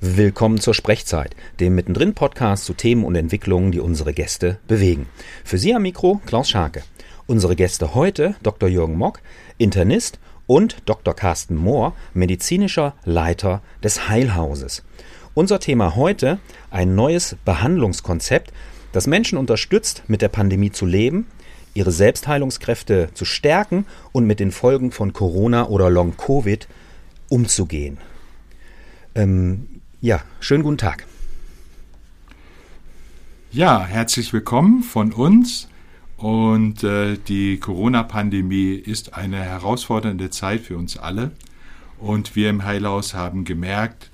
Willkommen zur Sprechzeit, dem mittendrin Podcast zu Themen und Entwicklungen, die unsere Gäste bewegen. Für Sie am Mikro Klaus Scharke. Unsere Gäste heute Dr. Jürgen Mock, Internist und Dr. Carsten Mohr, medizinischer Leiter des Heilhauses. Unser Thema heute ein neues Behandlungskonzept, das Menschen unterstützt, mit der Pandemie zu leben, ihre Selbstheilungskräfte zu stärken und mit den Folgen von Corona oder Long Covid umzugehen. Ähm, ja, schönen guten Tag. Ja, herzlich willkommen von uns. Und äh, die Corona-Pandemie ist eine herausfordernde Zeit für uns alle. Und wir im Heilhaus haben gemerkt,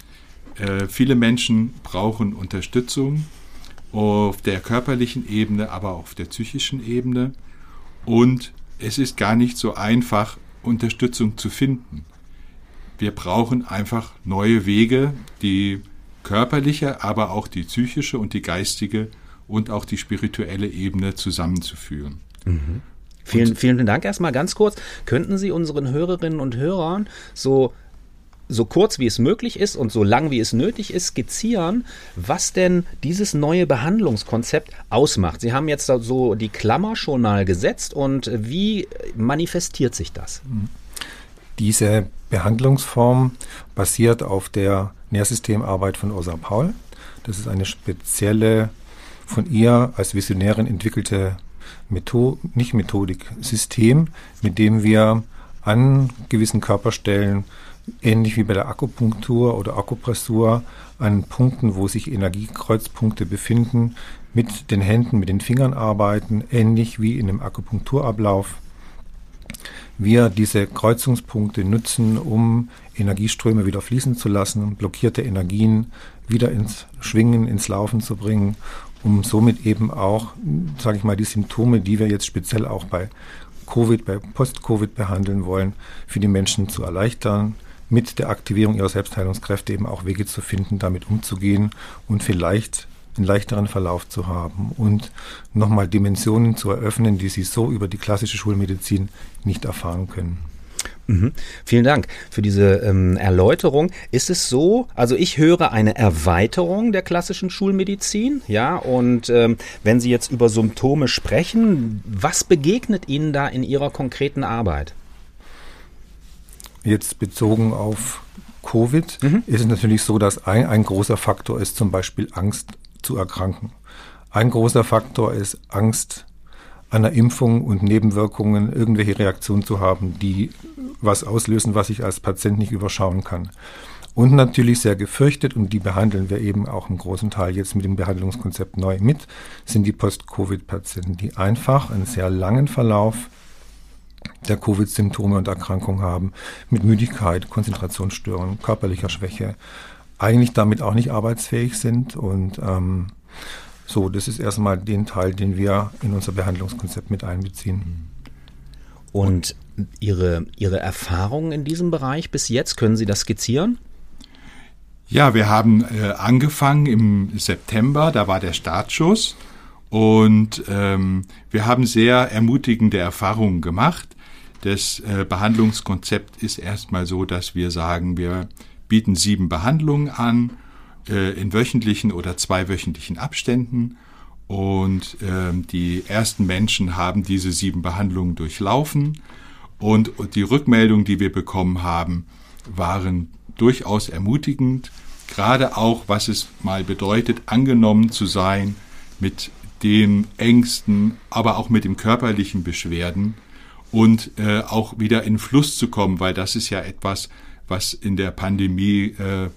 äh, viele Menschen brauchen Unterstützung auf der körperlichen Ebene, aber auch auf der psychischen Ebene. Und es ist gar nicht so einfach, Unterstützung zu finden wir brauchen einfach neue Wege, die körperliche, aber auch die psychische und die geistige und auch die spirituelle Ebene zusammenzuführen. Mhm. Vielen, vielen Dank erstmal ganz kurz. Könnten Sie unseren Hörerinnen und Hörern so so kurz wie es möglich ist und so lang wie es nötig ist, skizzieren, was denn dieses neue Behandlungskonzept ausmacht. Sie haben jetzt so die Klammer schon mal gesetzt und wie manifestiert sich das? Diese Behandlungsform basiert auf der Nährsystemarbeit von Ursa Paul. Das ist eine spezielle, von ihr als Visionärin entwickelte Methode, nicht Methodik, System, mit dem wir an gewissen Körperstellen, ähnlich wie bei der Akupunktur oder Akupressur, an Punkten, wo sich Energiekreuzpunkte befinden, mit den Händen, mit den Fingern arbeiten, ähnlich wie in einem Akupunkturablauf wir diese Kreuzungspunkte nutzen, um Energieströme wieder fließen zu lassen, blockierte Energien wieder ins Schwingen, ins Laufen zu bringen, um somit eben auch, sage ich mal, die Symptome, die wir jetzt speziell auch bei Covid, bei Post-Covid behandeln wollen, für die Menschen zu erleichtern, mit der Aktivierung ihrer Selbstheilungskräfte eben auch Wege zu finden, damit umzugehen und vielleicht einen leichteren Verlauf zu haben und nochmal Dimensionen zu eröffnen, die sie so über die klassische Schulmedizin nicht erfahren können. Mhm. Vielen Dank für diese ähm, Erläuterung. Ist es so, also ich höre eine Erweiterung der klassischen Schulmedizin, ja, und ähm, wenn Sie jetzt über Symptome sprechen, was begegnet Ihnen da in Ihrer konkreten Arbeit? Jetzt bezogen auf Covid mhm. ist es natürlich so, dass ein, ein großer Faktor ist zum Beispiel Angst zu erkranken. Ein großer Faktor ist Angst einer Impfung und Nebenwirkungen, irgendwelche Reaktionen zu haben, die was auslösen, was ich als Patient nicht überschauen kann. Und natürlich sehr gefürchtet, und die behandeln wir eben auch im großen Teil jetzt mit dem Behandlungskonzept neu mit, sind die Post-Covid-Patienten, die einfach einen sehr langen Verlauf der Covid-Symptome und Erkrankungen haben, mit Müdigkeit, Konzentrationsstörungen, körperlicher Schwäche, eigentlich damit auch nicht arbeitsfähig sind. Und ähm, so, das ist erstmal den Teil, den wir in unser Behandlungskonzept mit einbeziehen. Und Ihre, Ihre Erfahrungen in diesem Bereich bis jetzt, können Sie das skizzieren? Ja, wir haben äh, angefangen im September, da war der Startschuss. Und ähm, wir haben sehr ermutigende Erfahrungen gemacht. Das äh, Behandlungskonzept ist erstmal so, dass wir sagen, wir bieten sieben Behandlungen an äh, in wöchentlichen oder zweiwöchentlichen Abständen. Und äh, die ersten Menschen haben diese sieben Behandlungen durchlaufen. Und die Rückmeldungen, die wir bekommen haben, waren durchaus ermutigend. Gerade auch, was es mal bedeutet, angenommen zu sein mit den Ängsten, aber auch mit den körperlichen Beschwerden und äh, auch wieder in Fluss zu kommen, weil das ist ja etwas, was in der Pandemie äh,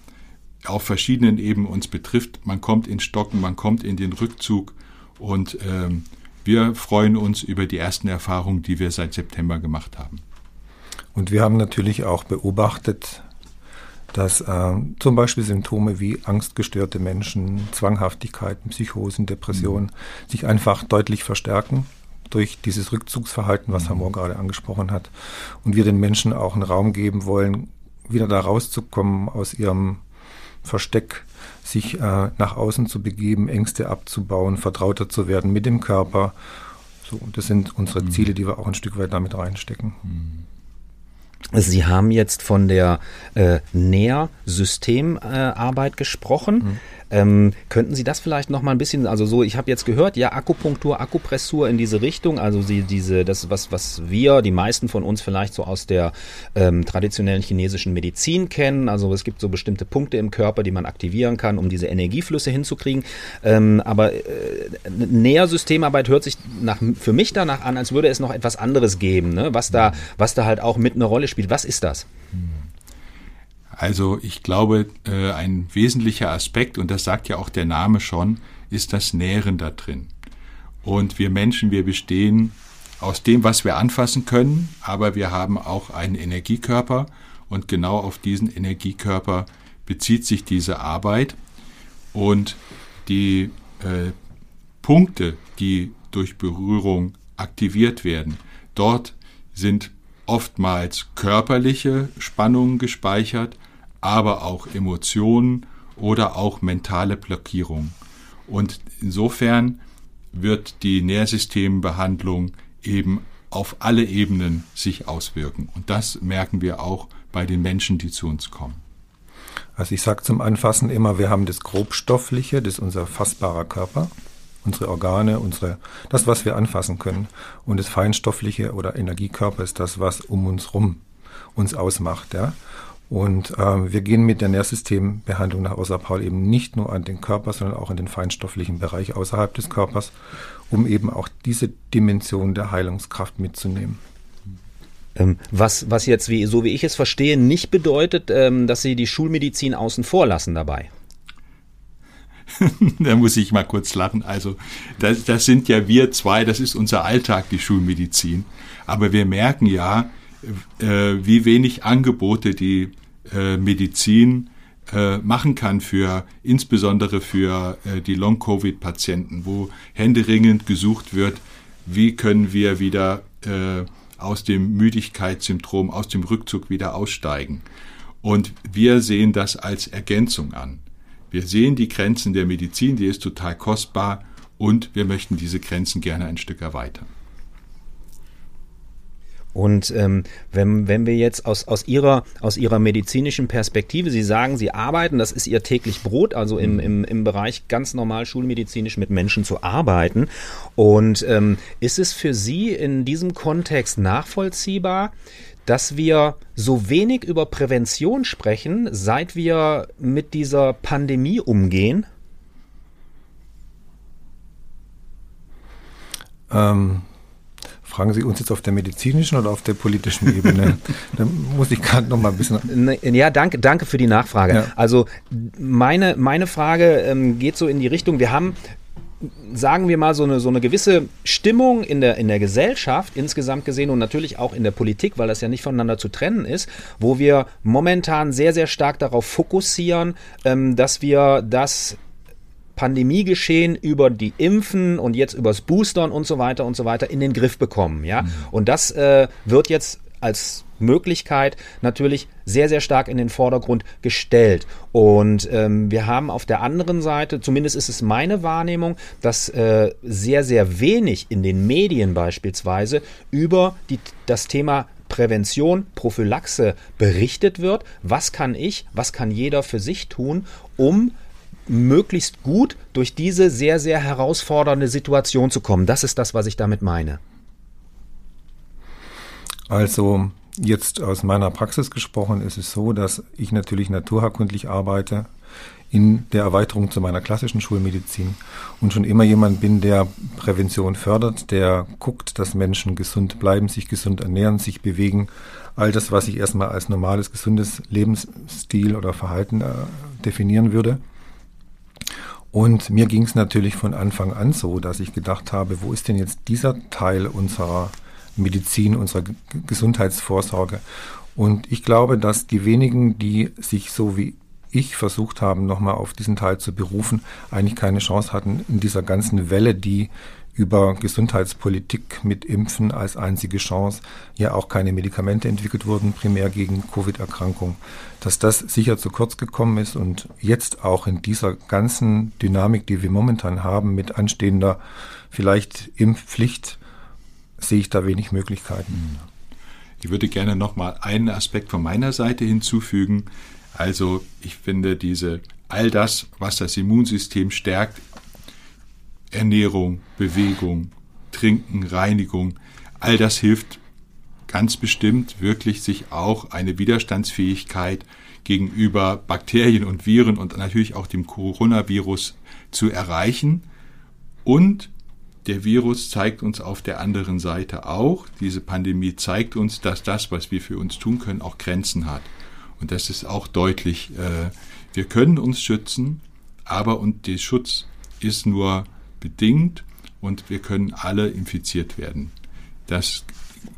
auf verschiedenen Ebenen uns betrifft. Man kommt in Stocken, man kommt in den Rückzug und ähm, wir freuen uns über die ersten Erfahrungen, die wir seit September gemacht haben. Und wir haben natürlich auch beobachtet, dass äh, zum Beispiel Symptome wie angstgestörte Menschen, Zwanghaftigkeiten, Psychosen, Depressionen mhm. sich einfach deutlich verstärken durch dieses Rückzugsverhalten, was mhm. Herr Mohr gerade angesprochen hat. Und wir den Menschen auch einen Raum geben wollen, wieder da rauszukommen aus ihrem Versteck, sich äh, nach außen zu begeben, Ängste abzubauen, vertrauter zu werden mit dem Körper. So, das sind unsere mhm. Ziele, die wir auch ein Stück weit damit reinstecken. Mhm. Sie haben jetzt von der äh, Nährsystemarbeit äh, gesprochen. Mhm. Ähm, könnten Sie das vielleicht noch mal ein bisschen, also so, ich habe jetzt gehört, ja, Akupunktur, Akupressur in diese Richtung, also sie, diese, das, was, was wir, die meisten von uns vielleicht so aus der ähm, traditionellen chinesischen Medizin kennen. Also es gibt so bestimmte Punkte im Körper, die man aktivieren kann, um diese Energieflüsse hinzukriegen. Ähm, aber äh, Nähersystemarbeit hört sich nach, für mich danach an, als würde es noch etwas anderes geben, ne? was, da, was da halt auch mit einer Rolle spielt. Was ist das? Hm. Also ich glaube, äh, ein wesentlicher Aspekt, und das sagt ja auch der Name schon, ist das Nähren da drin. Und wir Menschen, wir bestehen aus dem, was wir anfassen können, aber wir haben auch einen Energiekörper und genau auf diesen Energiekörper bezieht sich diese Arbeit. Und die äh, Punkte, die durch Berührung aktiviert werden, dort sind oftmals körperliche Spannungen gespeichert, aber auch Emotionen oder auch mentale Blockierung. Und insofern wird die Nährsystembehandlung eben auf alle Ebenen sich auswirken. Und das merken wir auch bei den Menschen, die zu uns kommen. Also ich sage zum Anfassen immer, wir haben das Grobstoffliche, das ist unser fassbarer Körper, unsere Organe, unsere, das, was wir anfassen können. Und das Feinstoffliche oder Energiekörper ist das, was um uns rum uns ausmacht. Ja? Und äh, wir gehen mit der Nährsystembehandlung nach Außer Paul eben nicht nur an den Körper, sondern auch in den feinstofflichen Bereich außerhalb des Körpers, um eben auch diese Dimension der Heilungskraft mitzunehmen. Ähm, was, was jetzt, wie, so wie ich es verstehe, nicht bedeutet, ähm, dass Sie die Schulmedizin außen vor lassen dabei. da muss ich mal kurz lachen. Also, das, das sind ja wir zwei, das ist unser Alltag, die Schulmedizin. Aber wir merken ja, wie wenig Angebote die äh, Medizin äh, machen kann für insbesondere für äh, die Long-Covid-Patienten, wo händeringend gesucht wird, wie können wir wieder äh, aus dem Müdigkeitssyndrom, aus dem Rückzug wieder aussteigen. Und wir sehen das als Ergänzung an. Wir sehen die Grenzen der Medizin, die ist total kostbar und wir möchten diese Grenzen gerne ein Stück erweitern. Und ähm, wenn, wenn wir jetzt aus, aus, ihrer, aus Ihrer medizinischen Perspektive, Sie sagen, Sie arbeiten, das ist Ihr täglich Brot, also im, im, im Bereich ganz normal schulmedizinisch mit Menschen zu arbeiten. Und ähm, ist es für Sie in diesem Kontext nachvollziehbar, dass wir so wenig über Prävention sprechen, seit wir mit dieser Pandemie umgehen? Ähm, Fragen Sie uns jetzt auf der medizinischen oder auf der politischen Ebene? da muss ich gerade noch mal ein bisschen. Ne, ja, danke, danke für die Nachfrage. Ja. Also meine, meine Frage ähm, geht so in die Richtung, wir haben sagen wir mal, so eine, so eine gewisse Stimmung in der, in der Gesellschaft insgesamt gesehen und natürlich auch in der Politik, weil das ja nicht voneinander zu trennen ist, wo wir momentan sehr, sehr stark darauf fokussieren, ähm, dass wir das Pandemiegeschehen über die Impfen und jetzt übers Boostern und so weiter und so weiter in den Griff bekommen. Ja? Mhm. Und das äh, wird jetzt als Möglichkeit natürlich sehr, sehr stark in den Vordergrund gestellt. Und ähm, wir haben auf der anderen Seite, zumindest ist es meine Wahrnehmung, dass äh, sehr, sehr wenig in den Medien beispielsweise über die, das Thema Prävention, Prophylaxe berichtet wird. Was kann ich, was kann jeder für sich tun, um möglichst gut durch diese sehr, sehr herausfordernde Situation zu kommen. Das ist das, was ich damit meine. Also jetzt aus meiner Praxis gesprochen ist es so, dass ich natürlich naturheilkundlich arbeite in der Erweiterung zu meiner klassischen Schulmedizin und schon immer jemand bin, der Prävention fördert, der guckt, dass Menschen gesund bleiben, sich gesund ernähren, sich bewegen. All das, was ich erstmal als normales, gesundes Lebensstil oder Verhalten äh, definieren würde. Und mir ging es natürlich von Anfang an so, dass ich gedacht habe, wo ist denn jetzt dieser Teil unserer Medizin, unserer Gesundheitsvorsorge? Und ich glaube, dass die wenigen, die sich so wie ich versucht haben, nochmal auf diesen Teil zu berufen, eigentlich keine Chance hatten in dieser ganzen Welle, die über Gesundheitspolitik mit Impfen als einzige Chance ja auch keine Medikamente entwickelt wurden, primär gegen Covid-Erkrankung, dass das sicher zu kurz gekommen ist und jetzt auch in dieser ganzen Dynamik, die wir momentan haben, mit anstehender vielleicht Impfpflicht, sehe ich da wenig Möglichkeiten. Ich würde gerne noch mal einen Aspekt von meiner Seite hinzufügen. Also ich finde diese all das, was das Immunsystem stärkt, Ernährung, Bewegung, Trinken, Reinigung, all das hilft ganz bestimmt wirklich sich auch eine Widerstandsfähigkeit gegenüber Bakterien und Viren und natürlich auch dem Coronavirus zu erreichen. Und der Virus zeigt uns auf der anderen Seite auch, diese Pandemie zeigt uns, dass das, was wir für uns tun können, auch Grenzen hat. Und das ist auch deutlich. Äh, wir können uns schützen, aber und der Schutz ist nur bedingt und wir können alle infiziert werden. Das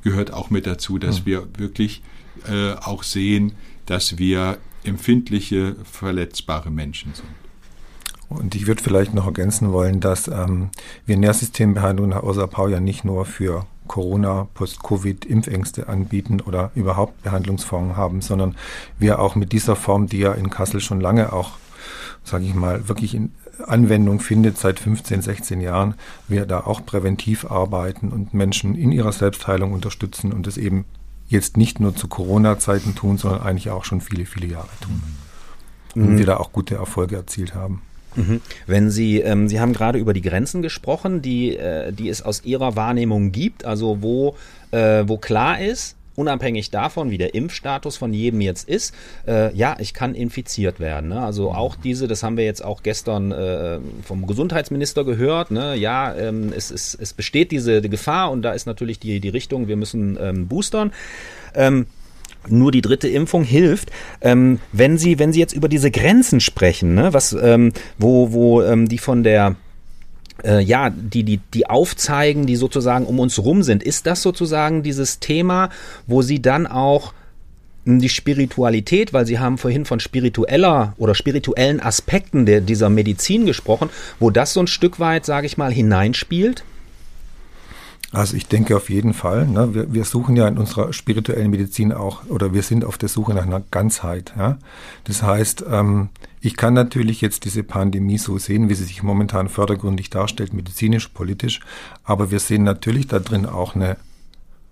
gehört auch mit dazu, dass wir wirklich äh, auch sehen, dass wir empfindliche, verletzbare Menschen sind. Und ich würde vielleicht noch ergänzen wollen, dass ähm, wir Nährsystembehandlung nach Außerpau ja nicht nur für Corona, Post-Covid-Impfängste anbieten oder überhaupt Behandlungsformen haben, sondern wir auch mit dieser Form, die ja in Kassel schon lange auch, sage ich mal, wirklich in Anwendung findet seit 15, 16 Jahren, wir da auch präventiv arbeiten und Menschen in ihrer Selbstheilung unterstützen und das eben jetzt nicht nur zu Corona-Zeiten tun, sondern eigentlich auch schon viele, viele Jahre tun. Mhm. Und wir da auch gute Erfolge erzielt haben. Mhm. Wenn Sie, ähm, Sie haben gerade über die Grenzen gesprochen, die, äh, die es aus Ihrer Wahrnehmung gibt, also wo, äh, wo klar ist, unabhängig davon, wie der Impfstatus von jedem jetzt ist, äh, ja, ich kann infiziert werden. Ne? Also auch diese, das haben wir jetzt auch gestern äh, vom Gesundheitsminister gehört, ne? ja, ähm, es, es, es besteht diese Gefahr und da ist natürlich die, die Richtung, wir müssen ähm, boostern. Ähm, nur die dritte Impfung hilft. Ähm, wenn Sie, wenn Sie jetzt über diese Grenzen sprechen, ne, was, ähm, wo, wo ähm, die von der äh, ja, die, die, die aufzeigen, die sozusagen um uns rum sind. Ist das sozusagen dieses Thema, wo sie dann auch hm, die Spiritualität, weil Sie haben vorhin von spiritueller oder spirituellen Aspekten der, dieser Medizin gesprochen, wo das so ein Stück weit, sage ich mal, hineinspielt? Also ich denke auf jeden Fall. Ne? Wir, wir suchen ja in unserer spirituellen Medizin auch, oder wir sind auf der Suche nach einer Ganzheit. Ja? Das heißt, ähm, ich kann natürlich jetzt diese Pandemie so sehen, wie sie sich momentan fördergründig darstellt, medizinisch, politisch, aber wir sehen natürlich da drin auch eine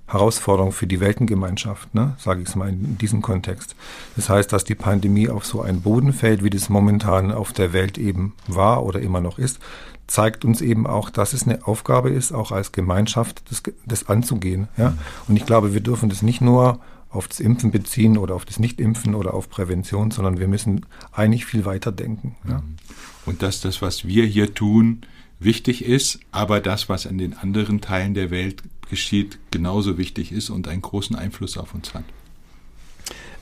Herausforderung für die Weltengemeinschaft, ne, sage ich es mal in, diesem Kontext. Das heißt, dass die Pandemie auf so einen Boden fällt, wie das momentan auf der Welt eben war oder immer noch ist, zeigt uns eben auch, dass es eine Aufgabe ist, auch als Gemeinschaft das, das anzugehen. Ja? Und ich glaube, wir dürfen das nicht nur auf das Impfen beziehen oder auf das Nichtimpfen oder auf Prävention, sondern wir müssen eigentlich viel weiter denken. Ja? Und dass das, was wir hier tun, wichtig ist, aber das, was in den anderen Teilen der Welt geschieht, genauso wichtig ist und einen großen Einfluss auf uns hat.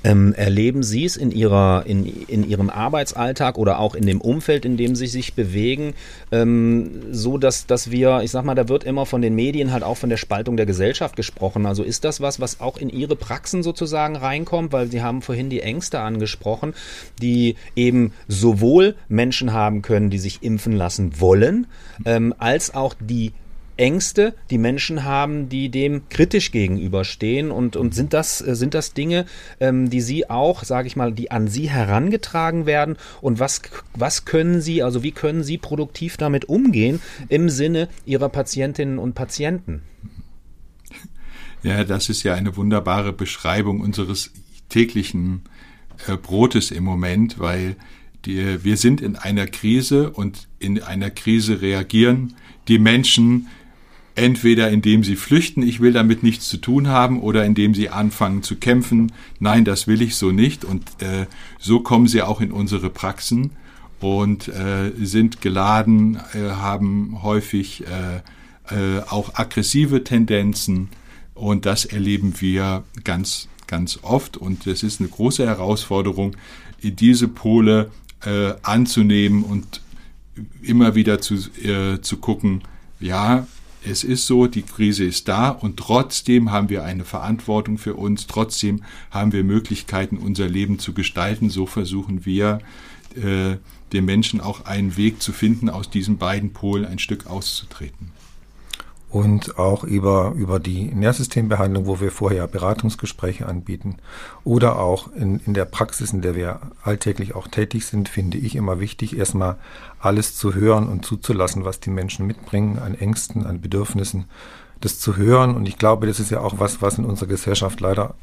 Ähm, erleben Sie es in, Ihrer, in, in Ihrem Arbeitsalltag oder auch in dem Umfeld, in dem Sie sich bewegen, ähm, so dass, dass wir, ich sag mal, da wird immer von den Medien halt auch von der Spaltung der Gesellschaft gesprochen. Also ist das was, was auch in Ihre Praxen sozusagen reinkommt? Weil Sie haben vorhin die Ängste angesprochen, die eben sowohl Menschen haben können, die sich impfen lassen wollen, ähm, als auch die Ängste, die Menschen haben, die dem kritisch gegenüberstehen und, und sind das, äh, sind das Dinge, ähm, die Sie auch, sage ich mal, die an Sie herangetragen werden und was, was können Sie, also wie können Sie produktiv damit umgehen im Sinne Ihrer Patientinnen und Patienten? Ja, das ist ja eine wunderbare Beschreibung unseres täglichen äh, Brotes im Moment, weil die, wir sind in einer Krise und in einer Krise reagieren die Menschen entweder indem sie flüchten, ich will damit nichts zu tun haben, oder indem sie anfangen zu kämpfen, nein, das will ich so nicht. Und äh, so kommen sie auch in unsere Praxen und äh, sind geladen, äh, haben häufig äh, äh, auch aggressive Tendenzen. Und das erleben wir ganz, ganz oft. Und es ist eine große Herausforderung, diese Pole äh, anzunehmen und immer wieder zu, äh, zu gucken, ja, es ist so, die Krise ist da und trotzdem haben wir eine Verantwortung für uns, trotzdem haben wir Möglichkeiten, unser Leben zu gestalten. So versuchen wir, äh, den Menschen auch einen Weg zu finden, aus diesen beiden Polen ein Stück auszutreten und auch über, über die Nährsystembehandlung, wo wir vorher Beratungsgespräche anbieten oder auch in, in der Praxis, in der wir alltäglich auch tätig sind, finde ich immer wichtig, erstmal alles zu hören und zuzulassen, was die Menschen mitbringen an Ängsten, an Bedürfnissen, das zu hören. Und ich glaube, das ist ja auch was, was in unserer Gesellschaft leider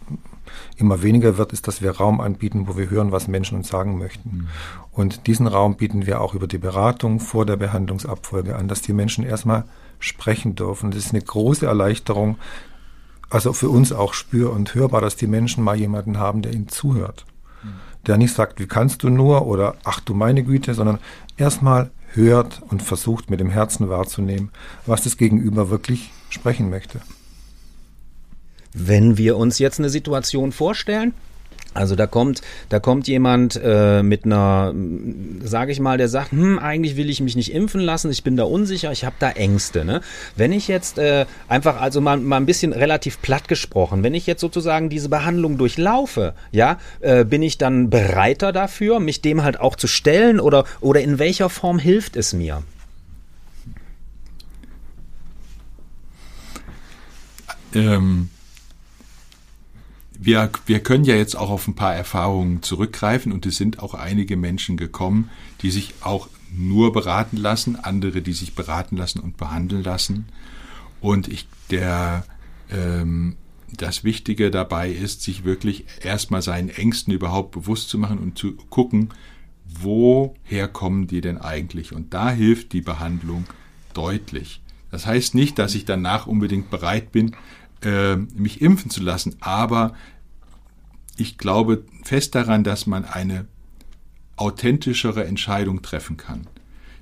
immer weniger wird, ist, dass wir Raum anbieten, wo wir hören, was Menschen uns sagen möchten. Mhm. Und diesen Raum bieten wir auch über die Beratung vor der Behandlungsabfolge an, dass die Menschen erstmal sprechen dürfen. Das ist eine große Erleichterung, also für uns auch spür- und hörbar, dass die Menschen mal jemanden haben, der ihnen zuhört. Der nicht sagt, wie kannst du nur oder ach du meine Güte, sondern erstmal hört und versucht mit dem Herzen wahrzunehmen, was das Gegenüber wirklich sprechen möchte. Wenn wir uns jetzt eine Situation vorstellen, also da kommt, da kommt jemand äh, mit einer, sage ich mal, der sagt, hm, eigentlich will ich mich nicht impfen lassen, ich bin da unsicher, ich habe da Ängste. Ne? Wenn ich jetzt äh, einfach, also mal, mal ein bisschen relativ platt gesprochen, wenn ich jetzt sozusagen diese Behandlung durchlaufe, ja, äh, bin ich dann bereiter dafür, mich dem halt auch zu stellen oder oder in welcher Form hilft es mir? Ähm wir, wir können ja jetzt auch auf ein paar Erfahrungen zurückgreifen und es sind auch einige Menschen gekommen, die sich auch nur beraten lassen, andere, die sich beraten lassen und behandeln lassen. Und ich, der, ähm, das Wichtige dabei ist, sich wirklich erstmal seinen Ängsten überhaupt bewusst zu machen und zu gucken, woher kommen die denn eigentlich? Und da hilft die Behandlung deutlich. Das heißt nicht, dass ich danach unbedingt bereit bin, äh, mich impfen zu lassen, aber ich glaube fest daran, dass man eine authentischere Entscheidung treffen kann.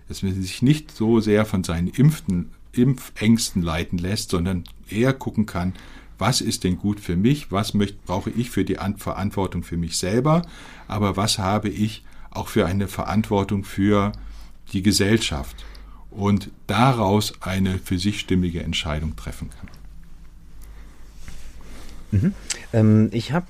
Dass man sich nicht so sehr von seinen Impften, Impfängsten leiten lässt, sondern eher gucken kann, was ist denn gut für mich, was möchte, brauche ich für die Verantwortung für mich selber, aber was habe ich auch für eine Verantwortung für die Gesellschaft und daraus eine für sich stimmige Entscheidung treffen kann. Mhm. Ähm, ich habe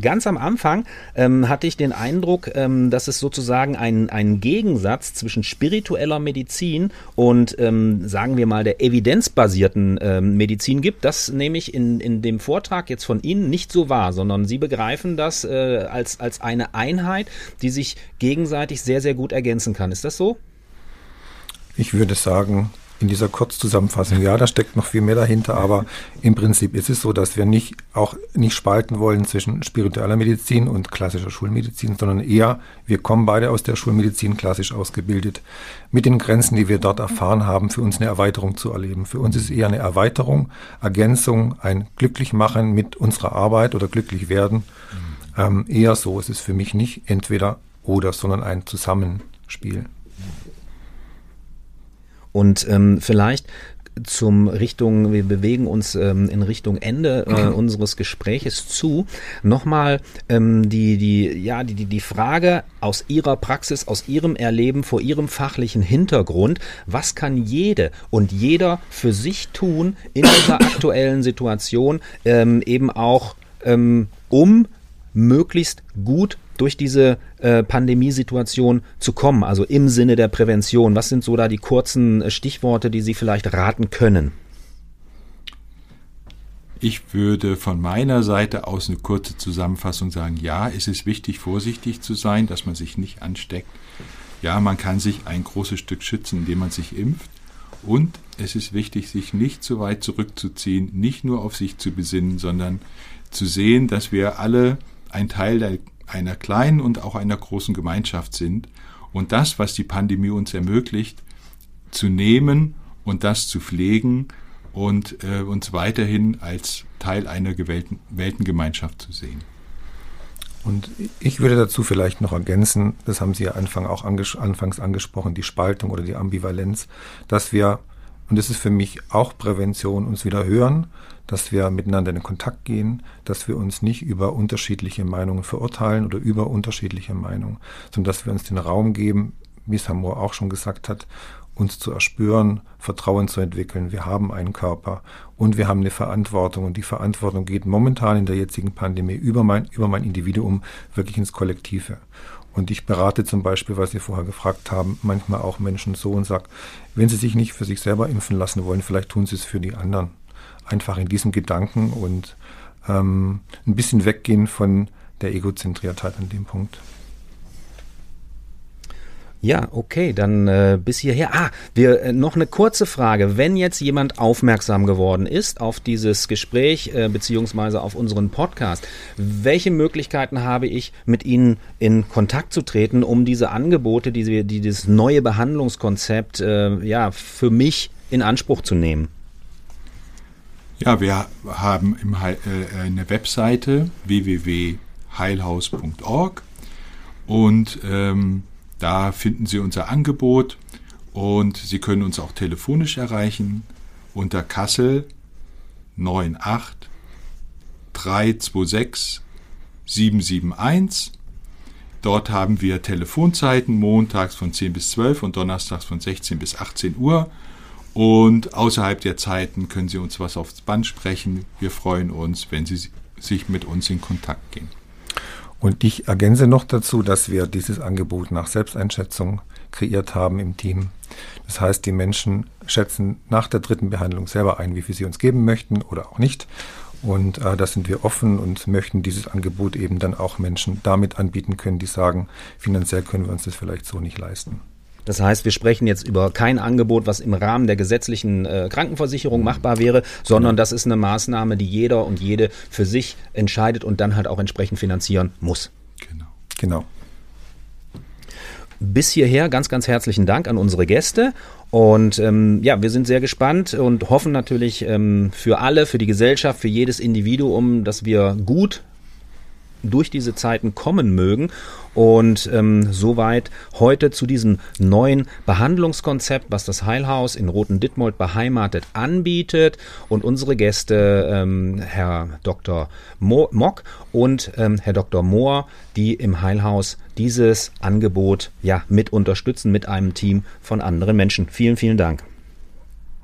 ganz am Anfang ähm, hatte ich den Eindruck, ähm, dass es sozusagen einen Gegensatz zwischen spiritueller Medizin und, ähm, sagen wir mal, der evidenzbasierten ähm, Medizin gibt. Das nehme ich in, in dem Vortrag jetzt von Ihnen nicht so wahr, sondern Sie begreifen das äh, als, als eine Einheit, die sich gegenseitig sehr, sehr gut ergänzen kann. Ist das so? Ich würde sagen, in dieser Kurzzusammenfassung. Ja, da steckt noch viel mehr dahinter, aber im Prinzip ist es so, dass wir nicht auch nicht spalten wollen zwischen spiritueller Medizin und klassischer Schulmedizin, sondern eher, wir kommen beide aus der Schulmedizin klassisch ausgebildet, mit den Grenzen, die wir dort erfahren haben, für uns eine Erweiterung zu erleben. Für uns ist eher eine Erweiterung, Ergänzung, ein Glücklichmachen mit unserer Arbeit oder glücklich werden. Ähm, eher so ist es für mich nicht entweder oder, sondern ein Zusammenspiel. Und ähm, vielleicht zum Richtung, wir bewegen uns ähm, in Richtung Ende äh, unseres Gespräches zu. Nochmal ähm, die, die, ja, die, die, die Frage aus Ihrer Praxis, aus Ihrem Erleben, vor Ihrem fachlichen Hintergrund, was kann jede und jeder für sich tun in dieser aktuellen Situation, ähm, eben auch ähm, um möglichst gut durch diese äh, Pandemiesituation zu kommen, also im Sinne der Prävention? Was sind so da die kurzen äh, Stichworte, die Sie vielleicht raten können? Ich würde von meiner Seite aus eine kurze Zusammenfassung sagen, ja, es ist wichtig, vorsichtig zu sein, dass man sich nicht ansteckt. Ja, man kann sich ein großes Stück schützen, indem man sich impft. Und es ist wichtig, sich nicht zu weit zurückzuziehen, nicht nur auf sich zu besinnen, sondern zu sehen, dass wir alle ein Teil der einer kleinen und auch einer großen Gemeinschaft sind und das, was die Pandemie uns ermöglicht, zu nehmen und das zu pflegen und äh, uns weiterhin als Teil einer gewählten Weltengemeinschaft zu sehen. Und ich würde dazu vielleicht noch ergänzen, das haben Sie ja Anfang auch anges anfangs angesprochen, die Spaltung oder die Ambivalenz, dass wir, und das ist für mich auch Prävention, uns wieder hören, dass wir miteinander in Kontakt gehen, dass wir uns nicht über unterschiedliche Meinungen verurteilen oder über unterschiedliche Meinungen, sondern dass wir uns den Raum geben, wie es Hamur auch schon gesagt hat, uns zu erspüren, Vertrauen zu entwickeln. Wir haben einen Körper und wir haben eine Verantwortung und die Verantwortung geht momentan in der jetzigen Pandemie über mein, über mein Individuum wirklich ins Kollektive. Und ich berate zum Beispiel, was Sie vorher gefragt haben, manchmal auch Menschen so und sage, wenn sie sich nicht für sich selber impfen lassen wollen, vielleicht tun sie es für die anderen einfach in diesem Gedanken und ähm, ein bisschen weggehen von der Egozentriertheit an dem Punkt. Ja, okay, dann äh, bis hierher. Ah, wir äh, noch eine kurze Frage. Wenn jetzt jemand aufmerksam geworden ist auf dieses Gespräch äh, beziehungsweise auf unseren Podcast, welche Möglichkeiten habe ich, mit Ihnen in Kontakt zu treten, um diese Angebote, diese, dieses neue Behandlungskonzept, äh, ja, für mich in Anspruch zu nehmen? Ja, wir haben im, äh, eine Webseite www.heilhaus.org und ähm, da finden Sie unser Angebot und Sie können uns auch telefonisch erreichen unter Kassel 98 326 771. Dort haben wir Telefonzeiten montags von 10 bis 12 und donnerstags von 16 bis 18 Uhr. Und außerhalb der Zeiten können Sie uns was aufs Band sprechen. Wir freuen uns, wenn Sie sich mit uns in Kontakt gehen. Und ich ergänze noch dazu, dass wir dieses Angebot nach Selbsteinschätzung kreiert haben im Team. Das heißt, die Menschen schätzen nach der dritten Behandlung selber ein, wie viel sie uns geben möchten oder auch nicht. Und äh, da sind wir offen und möchten dieses Angebot eben dann auch Menschen damit anbieten können, die sagen, finanziell können wir uns das vielleicht so nicht leisten. Das heißt, wir sprechen jetzt über kein Angebot, was im Rahmen der gesetzlichen äh, Krankenversicherung machbar wäre, sondern das ist eine Maßnahme, die jeder und jede für sich entscheidet und dann halt auch entsprechend finanzieren muss. Genau. Genau. Bis hierher ganz, ganz herzlichen Dank an unsere Gäste. Und ähm, ja, wir sind sehr gespannt und hoffen natürlich ähm, für alle, für die Gesellschaft, für jedes Individuum, dass wir gut durch diese Zeiten kommen mögen. Und ähm, soweit heute zu diesem neuen Behandlungskonzept, was das Heilhaus in Roten Dittmold beheimatet anbietet. Und unsere Gäste, ähm, Herr Dr. Mo Mock und ähm, Herr Dr. Mohr, die im Heilhaus dieses Angebot ja mit unterstützen mit einem Team von anderen Menschen. Vielen, vielen Dank.